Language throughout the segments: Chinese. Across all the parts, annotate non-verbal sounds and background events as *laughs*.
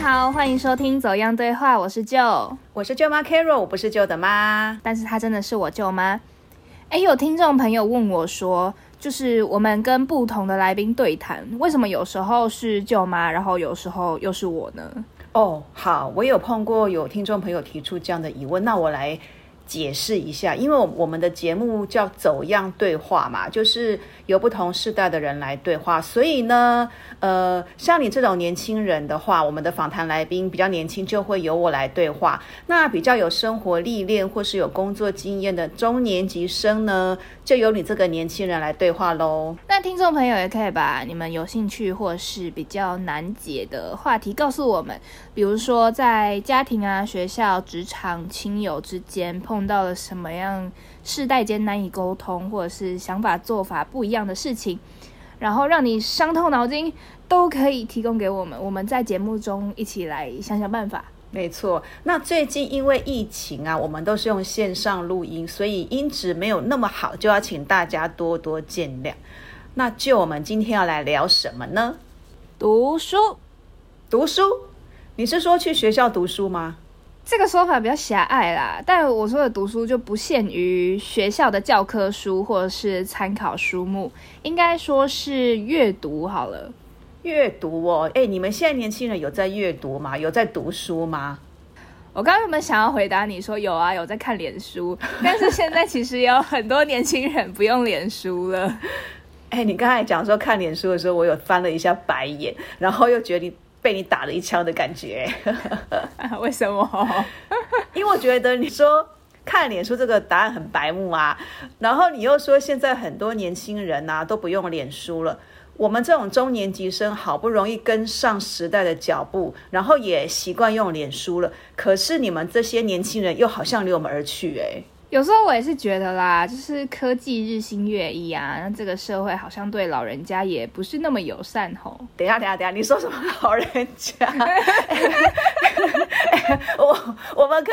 好，欢迎收听《走样对话》，我是舅，我是舅妈 Carol，我不是舅的妈，但是她真的是我舅妈。哎，有听众朋友问我说，就是我们跟不同的来宾对谈，为什么有时候是舅妈，然后有时候又是我呢？哦，好，我有碰过有听众朋友提出这样的疑问，那我来。解释一下，因为我们的节目叫“走样对话”嘛，就是由不同世代的人来对话，所以呢，呃，像你这种年轻人的话，我们的访谈来宾比较年轻，就会由我来对话；那比较有生活历练或是有工作经验的中年级生呢，就由你这个年轻人来对话喽。那听众朋友也可以把你们有兴趣或是比较难解的话题告诉我们，比如说在家庭啊、学校、职场、亲友之间碰。碰到了什么样世代间难以沟通，或者是想法做法不一样的事情，然后让你伤透脑筋，都可以提供给我们。我们在节目中一起来想想办法。没错，那最近因为疫情啊，我们都是用线上录音，所以音质没有那么好，就要请大家多多见谅。那就我们今天要来聊什么呢？读书，读书，你是说去学校读书吗？这个说法比较狭隘啦，但我说的读书就不限于学校的教科书或者是参考书目，应该说是阅读好了。阅读哦，哎，你们现在年轻人有在阅读吗？有在读书吗？我刚刚有没有想要回答你说有啊，有在看脸书，*laughs* 但是现在其实有很多年轻人不用脸书了。*laughs* 哎，你刚才讲说看脸书的时候，我有翻了一下白眼，然后又觉得。被你打了一枪的感觉，*laughs* 为什么？*laughs* 因为我觉得你说看脸书这个答案很白目啊，然后你又说现在很多年轻人呐都不用脸书了，我们这种中年级生好不容易跟上时代的脚步，然后也习惯用脸书了，可是你们这些年轻人又好像离我们而去哎。有时候我也是觉得啦，就是科技日新月异啊，那这个社会好像对老人家也不是那么友善吼。等下，等下，等下，你说什么老人家？*laughs* 我我们可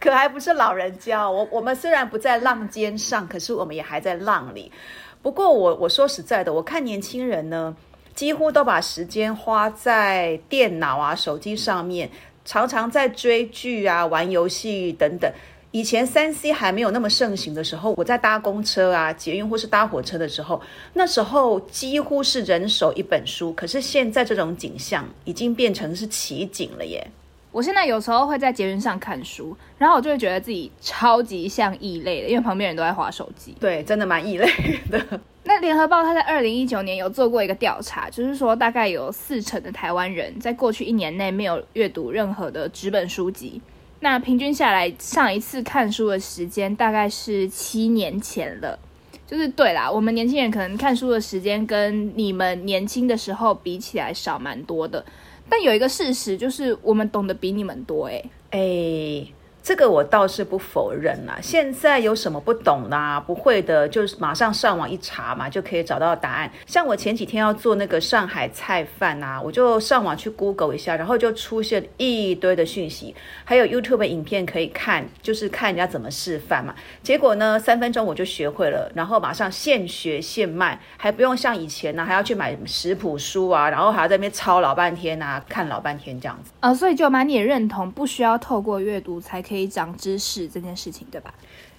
可还不是老人家，我我们虽然不在浪尖上，可是我们也还在浪里。不过我我说实在的，我看年轻人呢，几乎都把时间花在电脑啊、手机上面，常常在追剧啊、玩游戏等等。以前三 C 还没有那么盛行的时候，我在搭公车啊、捷运或是搭火车的时候，那时候几乎是人手一本书。可是现在这种景象已经变成是奇景了耶！我现在有时候会在捷运上看书，然后我就会觉得自己超级像异类的，因为旁边人都在划手机。对，真的蛮异类的。那联合报它在二零一九年有做过一个调查，就是说大概有四成的台湾人在过去一年内没有阅读任何的纸本书籍。那平均下来，上一次看书的时间大概是七年前了。就是对啦，我们年轻人可能看书的时间跟你们年轻的时候比起来少蛮多的。但有一个事实就是，我们懂得比你们多，诶诶。这个我倒是不否认啦。现在有什么不懂啦、不会的，就是马上上网一查嘛，就可以找到答案。像我前几天要做那个上海菜饭啊，我就上网去 Google 一下，然后就出现一堆的讯息，还有 YouTube 影片可以看，就是看人家怎么示范嘛。结果呢，三分钟我就学会了，然后马上现学现卖，还不用像以前呢，还要去买食谱书啊，然后还要在那边抄老半天啊，看老半天这样子。啊，所以就蛮你也认同，不需要透过阅读才。可以长知识这件事情，对吧？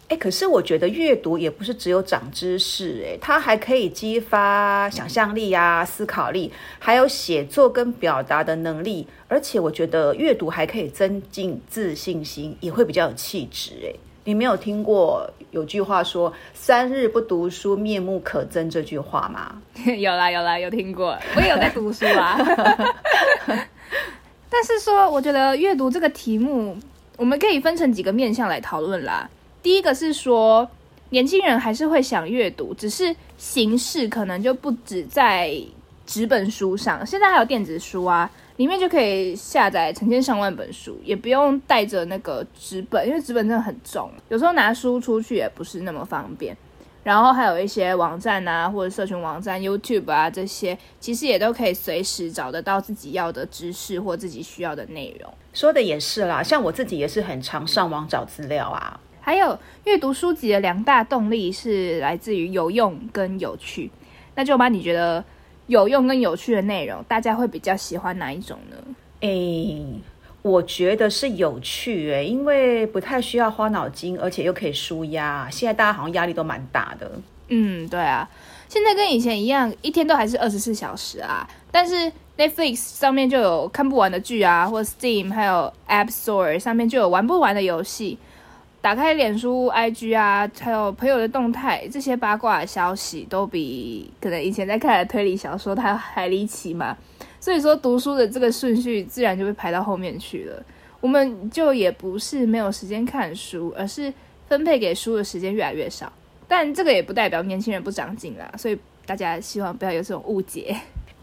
哎，可是我觉得阅读也不是只有长知识，哎，它还可以激发想象力啊、思考力，还有写作跟表达的能力。而且我觉得阅读还可以增进自信心，也会比较有气质。哎，你没有听过有句话说“三日不读书，面目可憎”这句话吗？*laughs* 有啦，有啦，有听过。我也有在读书啊。*laughs* 但是说，我觉得阅读这个题目。我们可以分成几个面向来讨论啦。第一个是说，年轻人还是会想阅读，只是形式可能就不止在纸本书上，现在还有电子书啊，里面就可以下载成千上万本书，也不用带着那个纸本，因为纸本真的很重，有时候拿书出去也不是那么方便。然后还有一些网站啊，或者社群网站、YouTube 啊这些，其实也都可以随时找得到自己要的知识或自己需要的内容。说的也是啦，像我自己也是很常上网找资料啊。还有阅读书籍的两大动力是来自于有用跟有趣。那就把你觉得有用跟有趣的内容，大家会比较喜欢哪一种呢？诶，我觉得是有趣诶，因为不太需要花脑筋，而且又可以舒压。现在大家好像压力都蛮大的。嗯，对啊，现在跟以前一样，一天都还是二十四小时啊。但是 Netflix 上面就有看不完的剧啊，或 Steam 还有 App Store 上面就有玩不完的游戏。打开脸书、IG 啊，还有朋友的动态，这些八卦消息都比可能以前在看的推理小说它还离奇嘛。所以说，读书的这个顺序自然就被排到后面去了。我们就也不是没有时间看书，而是分配给书的时间越来越少。但这个也不代表年轻人不长进啦，所以大家希望不要有这种误解。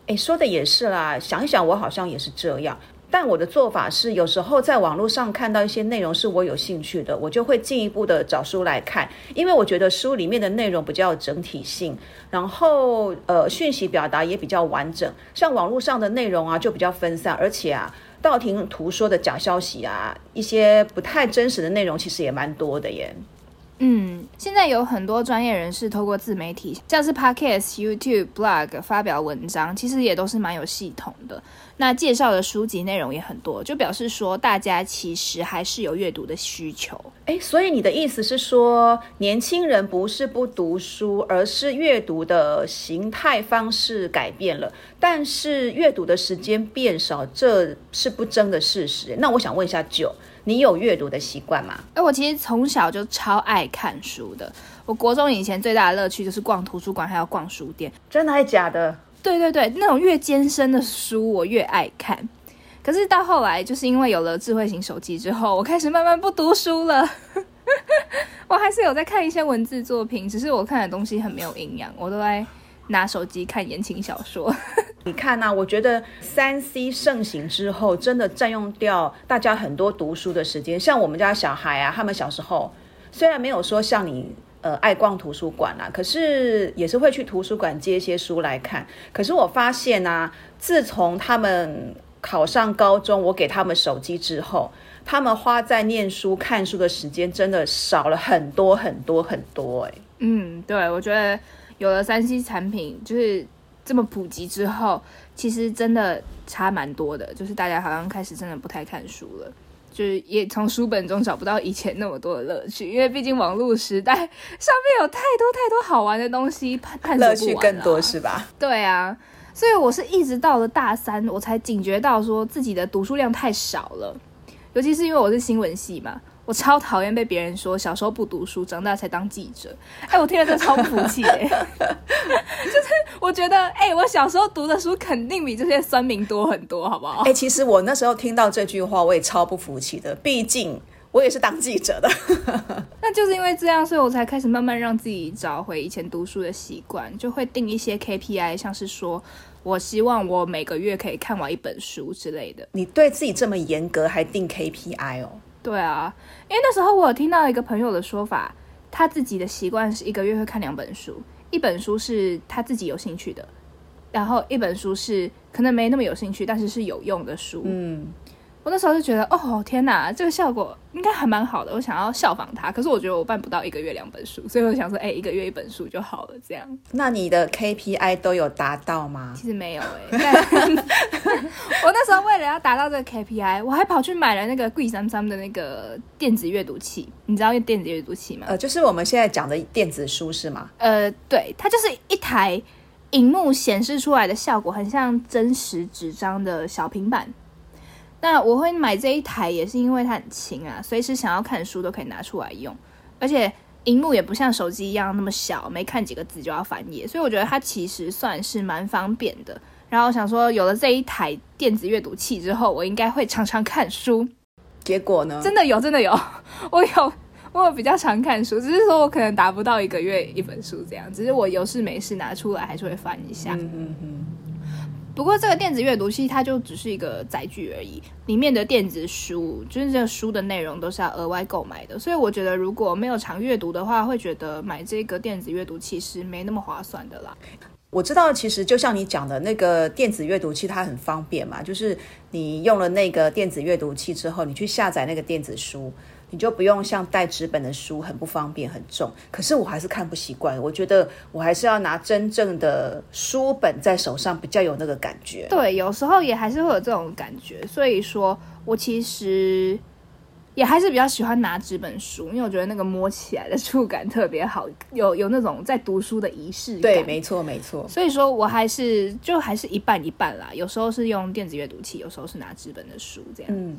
哎，说的也是啦，想一想，我好像也是这样。但我的做法是，有时候在网络上看到一些内容是我有兴趣的，我就会进一步的找书来看，因为我觉得书里面的内容比较有整体性，然后呃讯息表达也比较完整。像网络上的内容啊，就比较分散，而且啊道听途说的假消息啊，一些不太真实的内容，其实也蛮多的耶。嗯，现在有很多专业人士透过自媒体，像是 Podcast、YouTube、Blog 发表文章，其实也都是蛮有系统的。那介绍的书籍内容也很多，就表示说大家其实还是有阅读的需求。哎，所以你的意思是说，年轻人不是不读书，而是阅读的形态方式改变了，但是阅读的时间变少，这是不争的事实。那我想问一下九。你有阅读的习惯吗？哎，我其实从小就超爱看书的。我国中以前最大的乐趣就是逛图书馆，还要逛书店。真的还是假的？对对对，那种越艰深的书我越爱看。可是到后来，就是因为有了智慧型手机之后，我开始慢慢不读书了。*laughs* 我还是有在看一些文字作品，只是我看的东西很没有营养，我都在拿手机看言情小说。你看呐，我觉得三 C 盛行之后，真的占用掉大家很多读书的时间。像我们家小孩啊，他们小时候虽然没有说像你呃爱逛图书馆啦，可是也是会去图书馆借一些书来看。可是我发现啊，自从他们考上高中，我给他们手机之后，他们花在念书、看书的时间真的少了很多很多很多。哎，嗯，对，我觉得有了三 C 产品，就是。这么普及之后，其实真的差蛮多的。就是大家好像开始真的不太看书了，就是也从书本中找不到以前那么多的乐趣。因为毕竟网络时代上面有太多太多好玩的东西，乐趣更多是吧？对啊，所以我是一直到了大三，我才警觉到说自己的读书量太少了，尤其是因为我是新闻系嘛。我超讨厌被别人说小时候不读书，长大才当记者。哎，我听了这超不服气哎！*laughs* 就是我觉得，哎，我小时候读的书肯定比这些酸民多很多，好不好？哎，其实我那时候听到这句话，我也超不服气的。毕竟我也是当记者的。*laughs* 那就是因为这样，所以我才开始慢慢让自己找回以前读书的习惯，就会定一些 KPI，像是说我希望我每个月可以看完一本书之类的。你对自己这么严格，还定 KPI 哦？对啊，因为那时候我有听到一个朋友的说法，他自己的习惯是一个月会看两本书，一本书是他自己有兴趣的，然后一本书是可能没那么有兴趣，但是是有用的书。嗯。我那时候就觉得，哦天哪，这个效果应该还蛮好的，我想要效仿他。可是我觉得我办不到一个月两本书，所以我想说，哎，一个月一本书就好了。这样，那你的 KPI 都有达到吗？其实没有哎。*laughs* 我那时候为了要达到这个 KPI，我还跑去买了那个贵三三的那个电子阅读器。你知道用电子阅读器吗？呃，就是我们现在讲的电子书是吗？呃，对，它就是一台荧幕显示出来的效果很像真实纸张的小平板。那我会买这一台，也是因为它很轻啊，随时想要看书都可以拿出来用，而且荧幕也不像手机一样那么小，没看几个字就要翻页，所以我觉得它其实算是蛮方便的。然后想说，有了这一台电子阅读器之后，我应该会常常看书。结果呢？真的有，真的有，*laughs* 我有，我有比较常看书，只是说我可能达不到一个月一本书这样，只是我有事没事拿出来还是会翻一下。嗯嗯嗯。不过这个电子阅读器它就只是一个载具而已，里面的电子书就是这个书的内容都是要额外购买的，所以我觉得如果没有常阅读的话，会觉得买这个电子阅读器是没那么划算的啦。我知道，其实就像你讲的那个电子阅读器，它很方便嘛，就是你用了那个电子阅读器之后，你去下载那个电子书，你就不用像带纸本的书很不方便很重。可是我还是看不习惯，我觉得我还是要拿真正的书本在手上比较有那个感觉。对，有时候也还是会有这种感觉，所以说我其实也还是比较喜欢拿纸本书，因为我觉得那个摸起来的触感特别好，有有那种在读书的仪式感。对，没错，没错。所以说我还是就还是一半一半啦，有时候是用电子阅读器，有时候是拿纸本的书这样。嗯，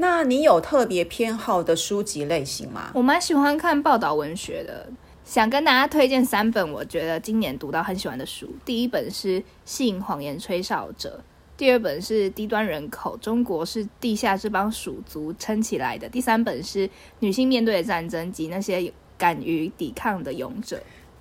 那你有特别偏好的书籍类型吗？我蛮喜欢看报道文学的，想跟大家推荐三本我觉得今年读到很喜欢的书。第一本是《性谎言吹哨者》，第二本是《低端人口：中国是地下这帮鼠族撑起来的》，第三本是《女性面对的战争及那些敢于抵抗的勇者》。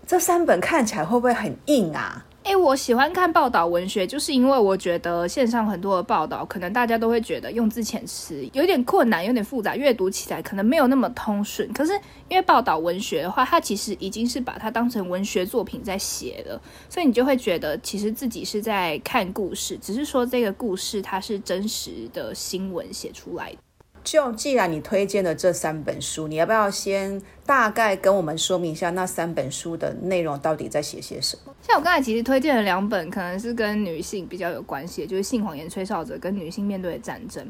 这三本看起来会不会很硬啊？诶，我喜欢看报道文学，就是因为我觉得线上很多的报道，可能大家都会觉得用字遣词有点困难，有点复杂，阅读起来可能没有那么通顺。可是因为报道文学的话，它其实已经是把它当成文学作品在写了，所以你就会觉得其实自己是在看故事，只是说这个故事它是真实的新闻写出来的。就既然你推荐了这三本书，你要不要先大概跟我们说明一下那三本书的内容到底在写些什么？像我刚才其实推荐了两本，可能是跟女性比较有关系，就是《性谎言吹哨者》跟《女性面对的战争》。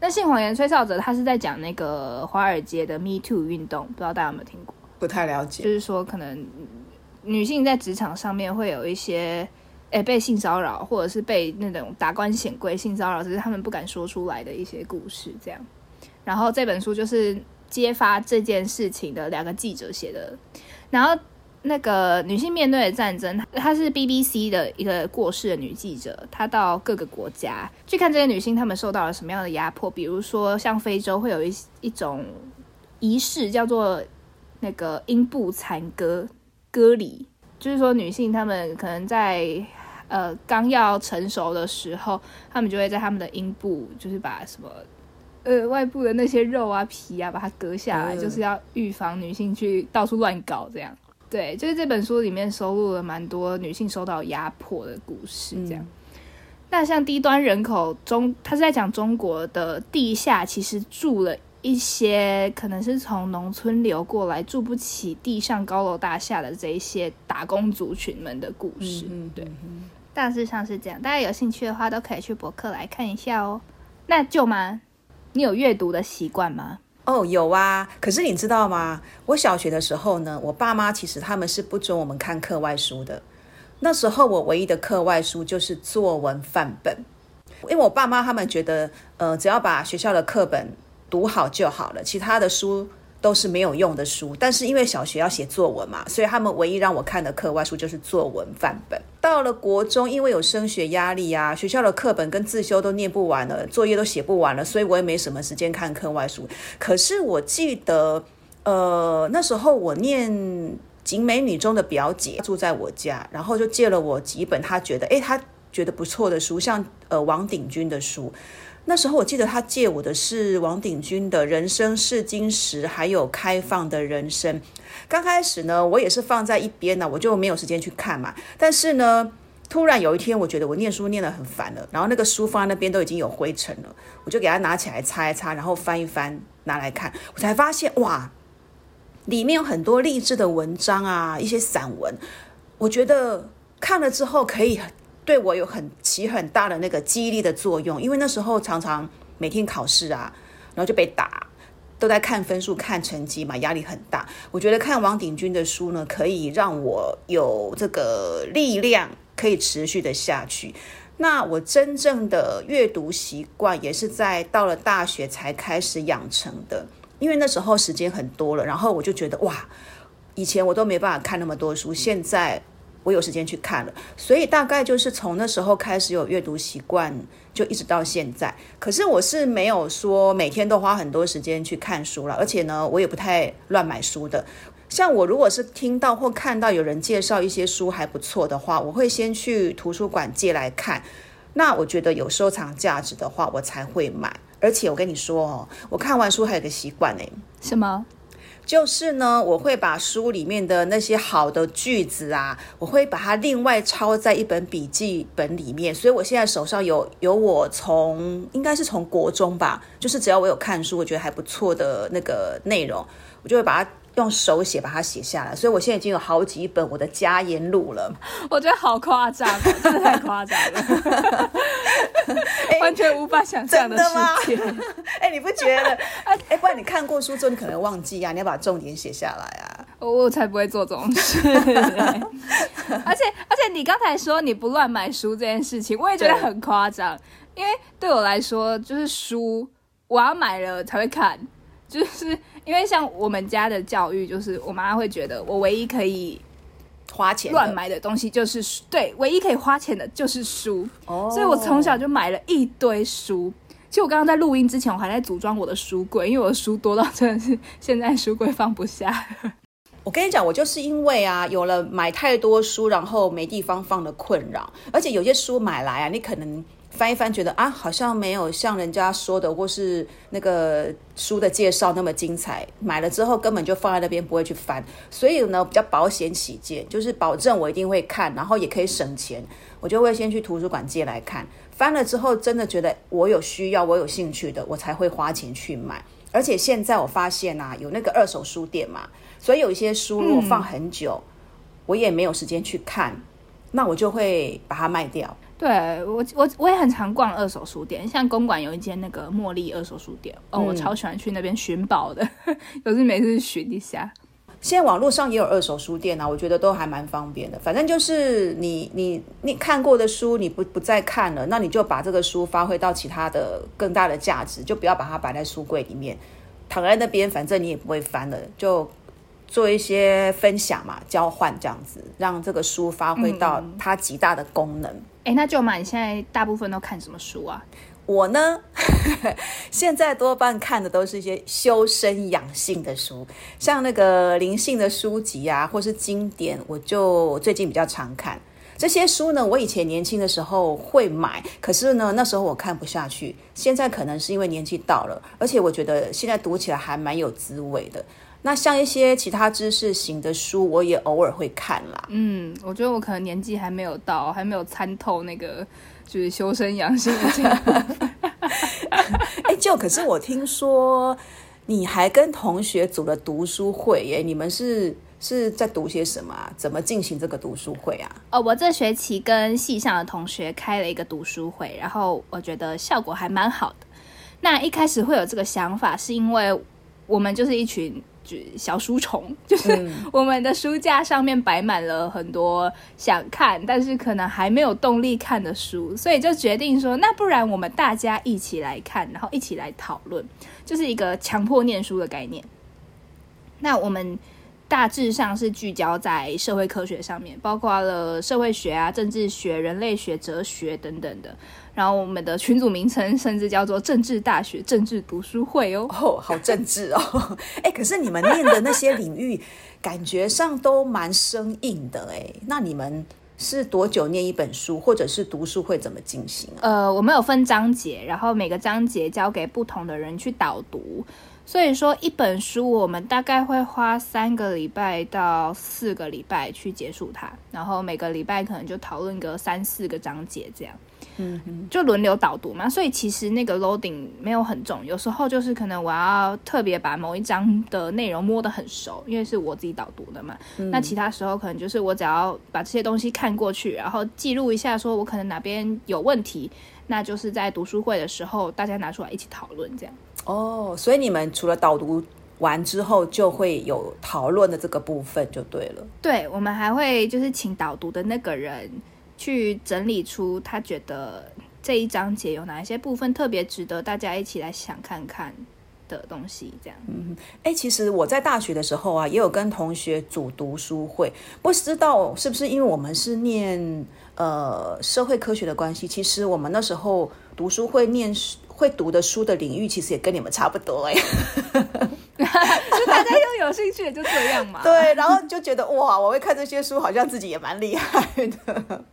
那《性谎言吹哨者》他是在讲那个华尔街的 Me Too 运动，不知道大家有没有听过？不太了解。就是说，可能女性在职场上面会有一些，诶被性骚扰，或者是被那种达官显贵性骚扰，只是他们不敢说出来的一些故事，这样。然后这本书就是揭发这件事情的两个记者写的。然后那个女性面对的战争，她是 BBC 的一个过世的女记者，她到各个国家去看这些女性，她们受到了什么样的压迫。比如说像非洲会有一一种仪式叫做那个阴部残割割礼，就是说女性她们可能在呃刚要成熟的时候，她们就会在她们的阴部就是把什么。呃，外部的那些肉啊、皮啊，把它割下来，就是要预防女性去到处乱搞这样。对，就是这本书里面收录了蛮多女性受到压迫的故事这样。那像低端人口中，他是在讲中国的地下其实住了一些可能是从农村流过来、住不起地上高楼大厦的这一些打工族群们的故事。对，大致上是这样。大家有兴趣的话，都可以去博客来看一下哦。那舅妈。你有阅读的习惯吗？哦，有啊。可是你知道吗？我小学的时候呢，我爸妈其实他们是不准我们看课外书的。那时候我唯一的课外书就是作文范本，因为我爸妈他们觉得，呃，只要把学校的课本读好就好了，其他的书。都是没有用的书，但是因为小学要写作文嘛，所以他们唯一让我看的课外书就是作文范本。到了国中，因为有升学压力啊，学校的课本跟自修都念不完了，作业都写不完了，所以我也没什么时间看课外书。可是我记得，呃，那时候我念景美女中的表姐住在我家，然后就借了我几本她觉得诶，她觉得不错的书，像呃王鼎钧的书。那时候我记得他借我的是王鼎钧的《人生是金石》，还有《开放的人生》。刚开始呢，我也是放在一边呢，我就没有时间去看嘛。但是呢，突然有一天，我觉得我念书念得很烦了，然后那个书放在那边都已经有灰尘了，我就给它拿起来擦一擦，然后翻一翻，拿来看，我才发现哇，里面有很多励志的文章啊，一些散文，我觉得看了之后可以。对我有很起很大的那个激励的作用，因为那时候常常每天考试啊，然后就被打，都在看分数、看成绩嘛，压力很大。我觉得看王鼎钧的书呢，可以让我有这个力量，可以持续的下去。那我真正的阅读习惯也是在到了大学才开始养成的，因为那时候时间很多了，然后我就觉得哇，以前我都没办法看那么多书，现在。我有时间去看了，所以大概就是从那时候开始有阅读习惯，就一直到现在。可是我是没有说每天都花很多时间去看书了，而且呢，我也不太乱买书的。像我如果是听到或看到有人介绍一些书还不错的话，我会先去图书馆借来看。那我觉得有收藏价值的话，我才会买。而且我跟你说哦，我看完书还有个习惯呢，什么？就是呢，我会把书里面的那些好的句子啊，我会把它另外抄在一本笔记本里面。所以我现在手上有有我从应该是从国中吧，就是只要我有看书，我觉得还不错的那个内容，我就会把它。用手写把它写下来，所以我现在已经有好几本我的家言录了。我觉得好夸张，*laughs* 真的太夸张了，*laughs* 完全无法想象的世界。*laughs* 哎，你不觉得？哎，不然你看过书之后，你可能忘记啊，你要把重点写下来啊。我才不会做这种事。而且而且，你刚才说你不乱买书这件事情，我也觉得很夸张。因为对我来说，就是书我要买了才会看。就是因为像我们家的教育，就是我妈会觉得我唯一可以花钱乱买的东西就是书，对，唯一可以花钱的就是书。哦，所以我从小就买了一堆书。其实我刚刚在录音之前，我还在组装我的书柜，因为我的书多到真的是现在书柜放不下。*laughs* 我跟你讲，我就是因为啊，有了买太多书，然后没地方放的困扰，而且有些书买来啊，你可能。翻一翻，觉得啊，好像没有像人家说的或是那个书的介绍那么精彩。买了之后根本就放在那边，不会去翻。所以呢，比较保险起见，就是保证我一定会看，然后也可以省钱，我就会先去图书馆借来看。翻了之后，真的觉得我有需要、我有兴趣的，我才会花钱去买。而且现在我发现啊，有那个二手书店嘛，所以有一些书如果放很久，我也没有时间去看，那我就会把它卖掉。对我，我我也很常逛二手书店，像公馆有一间那个茉莉二手书店，哦，我超喜欢去那边寻宝的，*laughs* 有时每次寻一下。现在网络上也有二手书店啊，我觉得都还蛮方便的。反正就是你你你看过的书，你不不再看了，那你就把这个书发挥到其他的更大的价值，就不要把它摆在书柜里面，躺在那边，反正你也不会翻了，就。做一些分享嘛，交换这样子，让这个书发挥到它极大的功能。哎，那舅妈，你现在大部分都看什么书啊？我呢，*laughs* 现在多半看的都是一些修身养性的书，像那个灵性的书籍啊，或是经典，我就最近比较常看这些书呢。我以前年轻的时候会买，可是呢，那时候我看不下去。现在可能是因为年纪到了，而且我觉得现在读起来还蛮有滋味的。那像一些其他知识型的书，我也偶尔会看啦。嗯，我觉得我可能年纪还没有到，还没有参透那个就是修身养性的这个。*laughs* 哎，就可是我听说你还跟同学组了读书会耶？你们是是在读些什么？怎么进行这个读书会啊？哦，我这学期跟系上的同学开了一个读书会，然后我觉得效果还蛮好的。那一开始会有这个想法，是因为我们就是一群。小书虫，*laughs* 就是我们的书架上面摆满了很多想看，但是可能还没有动力看的书，所以就决定说，那不然我们大家一起来看，然后一起来讨论，就是一个强迫念书的概念。那我们大致上是聚焦在社会科学上面，包括了社会学啊、政治学、人类学、哲学等等的。然后我们的群组名称甚至叫做“政治大学政治读书会”哦，哦，好政治哦，*laughs* 哎，可是你们念的那些领域，感觉上都蛮生硬的哎。那你们是多久念一本书，或者是读书会怎么进行？呃，我们有分章节，然后每个章节交给不同的人去导读，所以说一本书我们大概会花三个礼拜到四个礼拜去结束它，然后每个礼拜可能就讨论个三四个章节这样。嗯，就轮流导读嘛，所以其实那个 loading 没有很重，有时候就是可能我要特别把某一章的内容摸得很熟，因为是我自己导读的嘛。那其他时候可能就是我只要把这些东西看过去，然后记录一下，说我可能哪边有问题，那就是在读书会的时候大家拿出来一起讨论这样。哦，所以你们除了导读完之后，就会有讨论的这个部分就对了。对，我们还会就是请导读的那个人。去整理出他觉得这一章节有哪一些部分特别值得大家一起来想看看的东西，这样。嗯，哎，其实我在大学的时候啊，也有跟同学组读书会，不知道是不是因为我们是念呃社会科学的关系，其实我们那时候读书会念会读的书的领域，其实也跟你们差不多哎。*laughs* 就大家又有兴趣，就这样嘛。对，然后就觉得哇，我会看这些书，好像自己也蛮厉害的。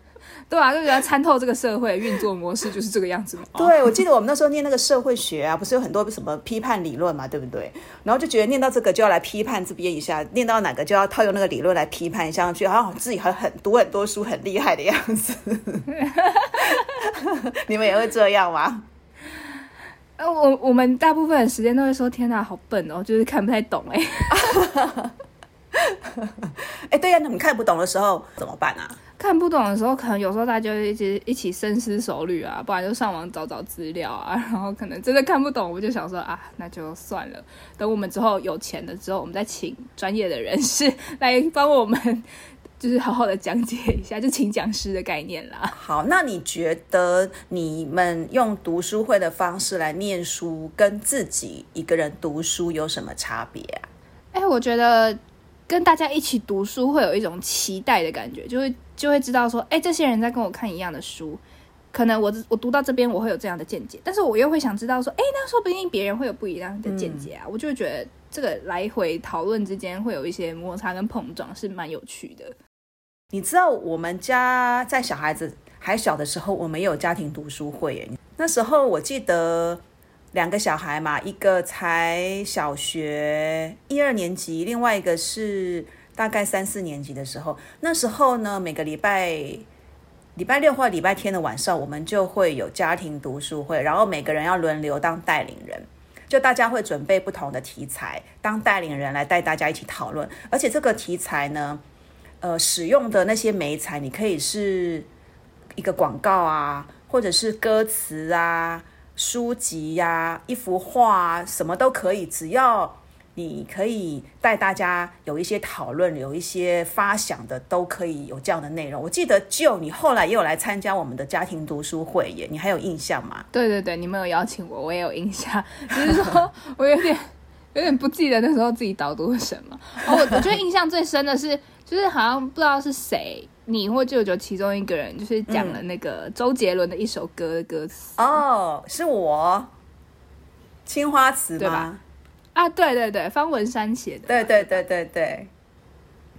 *laughs* 对啊，就觉得参透这个社会运作模式就是这个样子嘛。对，我记得我们那时候念那个社会学啊，不是有很多什么批判理论嘛，对不对？然后就觉得念到这个就要来批判这边一下，念到哪个就要套用那个理论来批判一下，觉得好像自己还很读很多书很厉害的样子。*laughs* 你们也会这样吗？*laughs* 呃，我我们大部分的时间都会说：“天哪，好笨哦，就是看不太懂。”哎，哎，对呀，那你看不懂的时候怎么办啊？看不懂的时候，可能有时候大家就一直一起深思熟虑啊，不然就上网找找资料啊。*laughs* 然后可能真的看不懂，我们就想说啊，那就算了。等我们之后有钱了之后，我们再请专业的人士来帮我们，就是好好的讲解一下，就请讲师的概念啦。*laughs* 好，那你觉得你们用读书会的方式来念书，跟自己一个人读书有什么差别啊？哎，我觉得跟大家一起读书会有一种期待的感觉，就会。就会知道说，哎，这些人在跟我看一样的书，可能我我读到这边我会有这样的见解，但是我又会想知道说，哎，那说不定别人会有不一样的见解啊，我就会觉得这个来回讨论之间会有一些摩擦跟碰撞，是蛮有趣的。你知道我们家在小孩子还小的时候，我们有家庭读书会，那时候我记得两个小孩嘛，一个才小学一二年级，另外一个是。大概三四年级的时候，那时候呢，每个礼拜礼拜六或礼拜天的晚上，我们就会有家庭读书会，然后每个人要轮流当带领人，就大家会准备不同的题材，当带领人来带大家一起讨论。而且这个题材呢，呃，使用的那些媒材，你可以是一个广告啊，或者是歌词啊、书籍呀、一幅画，什么都可以，只要。你可以带大家有一些讨论，有一些发想的，都可以有这样的内容。我记得就你后来也有来参加我们的家庭读书会耶，你还有印象吗？对对对，你们有邀请我，我也有印象。只是说 *laughs* 我有点有点不记得那时候自己导读了什么。我我觉得印象最深的是，*laughs* 就是好像不知道是谁，你或舅舅其中一个人，就是讲了那个周杰伦的一首歌的歌词。哦，是我青花瓷对吧？啊，对对对，方文山写的。对对对对对，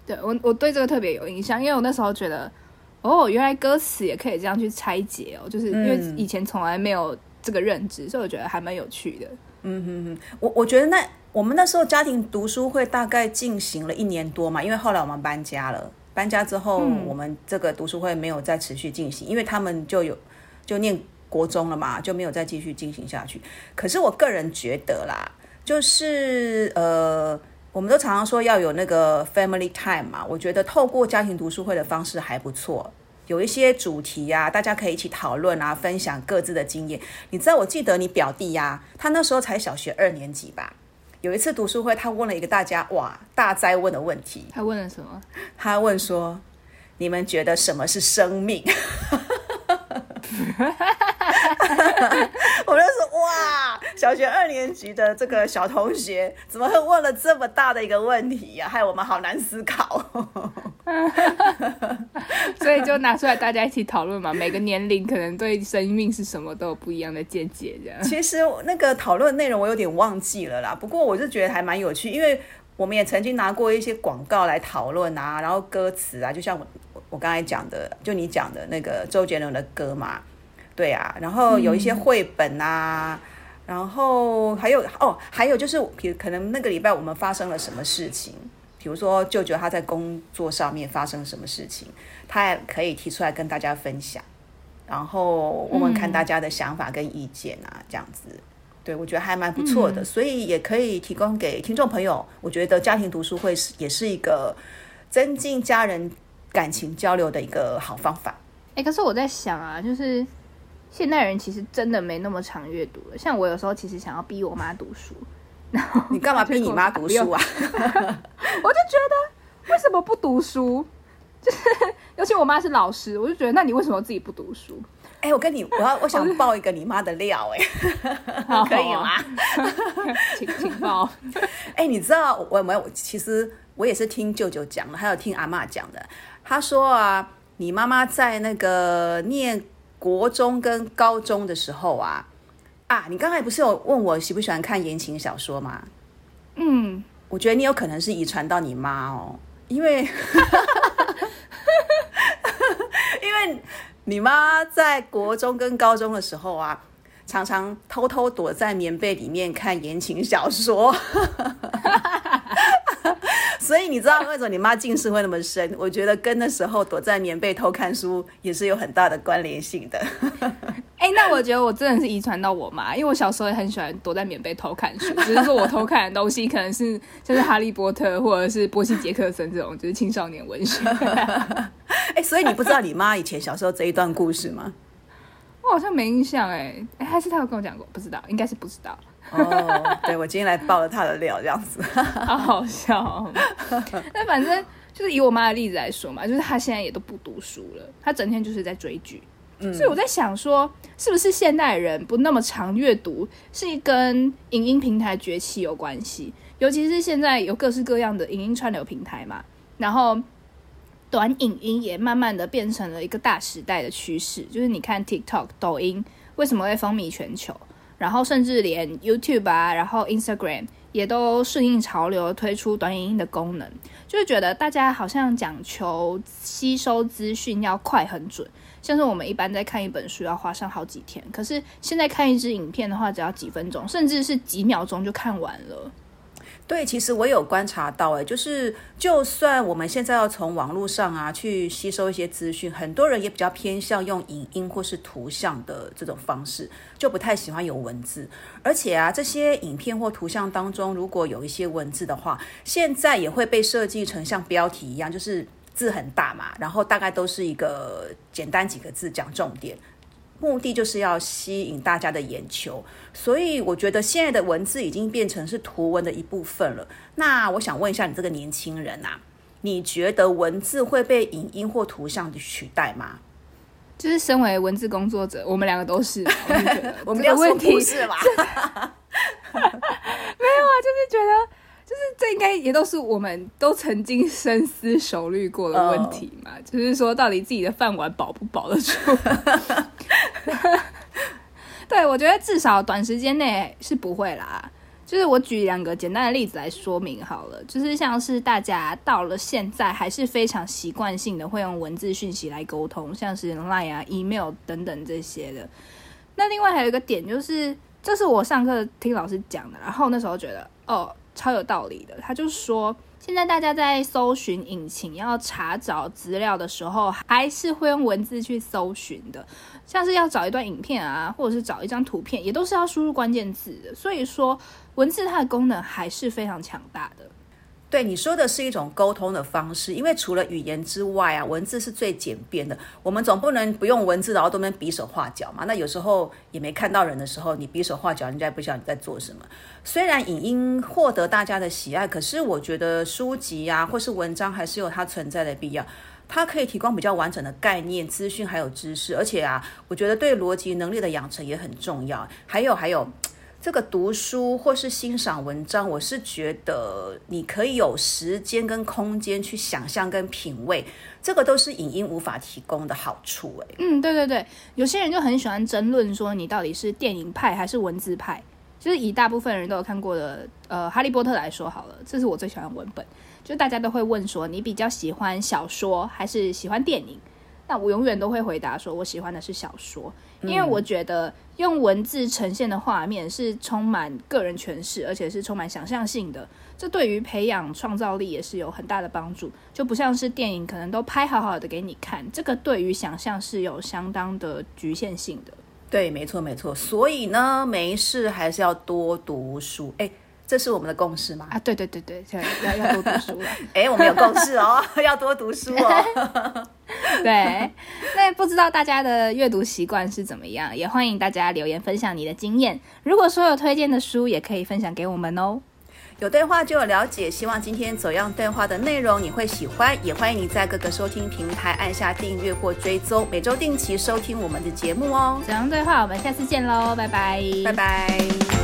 对我我对这个特别有印象，因为我那时候觉得，哦，原来歌词也可以这样去拆解哦，就是因为以前从来没有这个认知，所以我觉得还蛮有趣的。嗯哼哼，我我觉得那我们那时候家庭读书会大概进行了一年多嘛，因为后来我们搬家了，搬家之后我们这个读书会没有再持续进行，因为他们就有就念国中了嘛，就没有再继续进行下去。可是我个人觉得啦。就是呃，我们都常常说要有那个 family time 嘛。我觉得透过家庭读书会的方式还不错，有一些主题呀，大家可以一起讨论啊，分享各自的经验。你知道，我记得你表弟呀，他那时候才小学二年级吧。有一次读书会，他问了一个大家哇大灾问的问题。他问了什么？他问说：“你们觉得什么是生命？” *laughs* 我就说哇，小学二年级的这个小同学怎么会问了这么大的一个问题呀？害我们好难思考。*laughs* 所以就拿出来大家一起讨论嘛。每个年龄可能对生命是什么都有不一样的见解，这样。其实那个讨论内容我有点忘记了啦。不过我就觉得还蛮有趣，因为我们也曾经拿过一些广告来讨论啊，然后歌词啊，就像我我刚才讲的，就你讲的那个周杰伦的歌嘛。对啊，然后有一些绘本啊，然后还有哦，还有就是，可能那个礼拜我们发生了什么事情，比如说舅舅他在工作上面发生什么事情，他也可以提出来跟大家分享，然后问问看大家的想法跟意见啊，这样子，对我觉得还蛮不错的，所以也可以提供给听众朋友。我觉得家庭读书会是也是一个增进家人感情交流的一个好方法。哎，可是我在想啊，就是。现代人其实真的没那么常阅读了。像我有时候其实想要逼我妈读书，然后你干嘛逼你妈读书啊？*laughs* 我就觉得为什么不读书？就是尤其我妈是老师，我就觉得那你为什么自己不读书？哎，我跟你，我要我想爆一个你妈的料，哎，可以吗？请请爆。哎，你知道我没有其实我也是听舅舅讲的，还有听阿妈讲的。他说啊，你妈妈在那个念。国中跟高中的时候啊，啊，你刚才不是有问我喜不喜欢看言情小说吗？嗯，我觉得你有可能是遗传到你妈哦，因为，*laughs* 因为你妈在国中跟高中的时候啊，常常偷偷躲在棉被里面看言情小说。*laughs* 所以你知道为什么你妈近视会那么深？我觉得跟那时候躲在棉被偷看书也是有很大的关联性的。哎，那我觉得我真的是遗传到我妈，因为我小时候也很喜欢躲在棉被偷看书，只是说我偷看的东西可能是就是哈利波特或者是波西杰克森这种就是青少年文学。*laughs* 哎，所以你不知道你妈以前小时候这一段故事吗？*laughs* 我好像没印象哎，哎，还是她有跟我讲过？不知道，应该是不知道。哦，对，我今天来爆了他的料，这样子，*laughs* 好好笑。但反正就是以我妈的例子来说嘛，就是她现在也都不读书了，她整天就是在追剧。所以我在想说，是不是现代人不那么常阅读，是跟影音平台崛起有关系？尤其是现在有各式各样的影音串流平台嘛，然后短影音也慢慢的变成了一个大时代的趋势。就是你看 TikTok、抖音为什么会风靡全球？然后甚至连 YouTube 啊，然后 Instagram 也都顺应潮流推出短影音的功能，就是觉得大家好像讲求吸收资讯要快很准，像是我们一般在看一本书要花上好几天，可是现在看一支影片的话，只要几分钟，甚至是几秒钟就看完了。对，其实我有观察到，哎，就是就算我们现在要从网络上啊去吸收一些资讯，很多人也比较偏向用影音或是图像的这种方式，就不太喜欢有文字。而且啊，这些影片或图像当中，如果有一些文字的话，现在也会被设计成像标题一样，就是字很大嘛，然后大概都是一个简单几个字讲重点。目的就是要吸引大家的眼球，所以我觉得现在的文字已经变成是图文的一部分了。那我想问一下你这个年轻人啊，你觉得文字会被影音或图像取代吗？就是身为文字工作者，我们两个都是，我 *laughs* 们两个问题是吧？*laughs* 没有啊，就是觉得，就是这应该也都是我们都曾经深思熟虑过的问题嘛。就是说，到底自己的饭碗保不保得住？*laughs* 对，我觉得至少短时间内是不会啦。就是我举两个简单的例子来说明好了，就是像是大家到了现在还是非常习惯性的会用文字讯息来沟通，像是 Line 啊、email 等等这些的。那另外还有一个点就是，这是我上课听老师讲的，然后那时候觉得哦超有道理的。他就说。现在大家在搜寻引擎要查找资料的时候，还是会用文字去搜寻的，像是要找一段影片啊，或者是找一张图片，也都是要输入关键字的。所以说，文字它的功能还是非常强大的。对你说的是一种沟通的方式，因为除了语言之外啊，文字是最简便的。我们总不能不用文字，然后都能比手画脚嘛。那有时候也没看到人的时候，你比手画脚，人家也不知道你在做什么。虽然影音获得大家的喜爱，可是我觉得书籍呀或是文章还是有它存在的必要。它可以提供比较完整的概念、资讯还有知识，而且啊，我觉得对逻辑能力的养成也很重要。还有还有。这个读书或是欣赏文章，我是觉得你可以有时间跟空间去想象跟品味，这个都是影音无法提供的好处。哎，嗯，对对对，有些人就很喜欢争论说你到底是电影派还是文字派。就是以大部分人都有看过的呃《哈利波特》来说好了，这是我最喜欢的文本。就大家都会问说你比较喜欢小说还是喜欢电影？那我永远都会回答说我喜欢的是小说。因为我觉得用文字呈现的画面是充满个人诠释，而且是充满想象性的，这对于培养创造力也是有很大的帮助。就不像是电影，可能都拍好好的给你看，这个对于想象是有相当的局限性的。对，没错，没错。所以呢，没事还是要多读书。哎。这是我们的共识吗？啊，对对对对，要要多读书了。*laughs* 哎，我们有共识哦，*laughs* 要多读书哦。*laughs* 对，那不知道大家的阅读习惯是怎么样？也欢迎大家留言分享你的经验。如果说有推荐的书，也可以分享给我们哦。有对话就有了解，希望今天走样对话的内容你会喜欢。也欢迎你在各个收听平台按下订阅或追踪，每周定期收听我们的节目哦。走样对话，我们下次见喽，拜拜，拜拜。